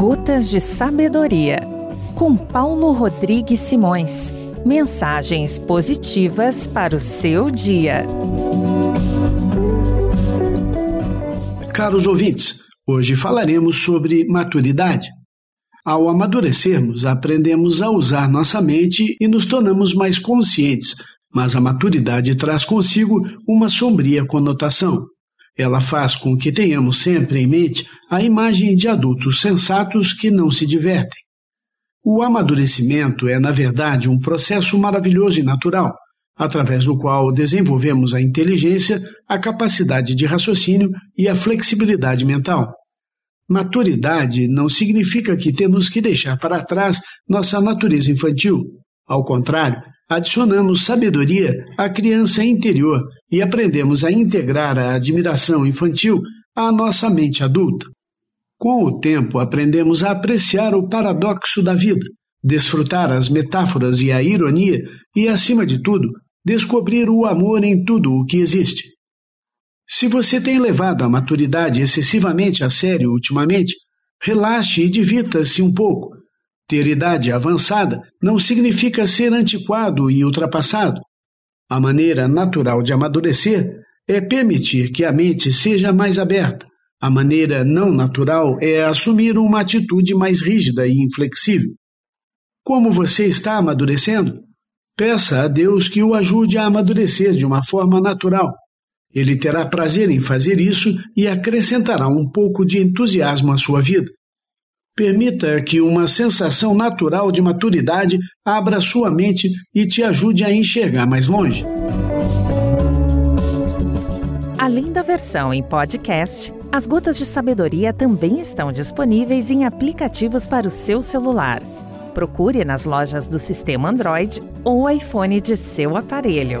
Gotas de Sabedoria, com Paulo Rodrigues Simões. Mensagens positivas para o seu dia. Caros ouvintes, hoje falaremos sobre maturidade. Ao amadurecermos, aprendemos a usar nossa mente e nos tornamos mais conscientes, mas a maturidade traz consigo uma sombria conotação. Ela faz com que tenhamos sempre em mente a imagem de adultos sensatos que não se divertem. O amadurecimento é, na verdade, um processo maravilhoso e natural, através do qual desenvolvemos a inteligência, a capacidade de raciocínio e a flexibilidade mental. Maturidade não significa que temos que deixar para trás nossa natureza infantil. Ao contrário, adicionamos sabedoria à criança interior e aprendemos a integrar a admiração infantil à nossa mente adulta. Com o tempo, aprendemos a apreciar o paradoxo da vida, desfrutar as metáforas e a ironia e, acima de tudo, descobrir o amor em tudo o que existe. Se você tem levado a maturidade excessivamente a sério ultimamente, relaxe e divirta-se um pouco ter idade avançada não significa ser antiquado e ultrapassado. A maneira natural de amadurecer é permitir que a mente seja mais aberta. A maneira não natural é assumir uma atitude mais rígida e inflexível. Como você está amadurecendo? Peça a Deus que o ajude a amadurecer de uma forma natural. Ele terá prazer em fazer isso e acrescentará um pouco de entusiasmo à sua vida. Permita que uma sensação natural de maturidade abra sua mente e te ajude a enxergar mais longe. Além da versão em podcast, as Gotas de Sabedoria também estão disponíveis em aplicativos para o seu celular. Procure nas lojas do sistema Android ou iPhone de seu aparelho.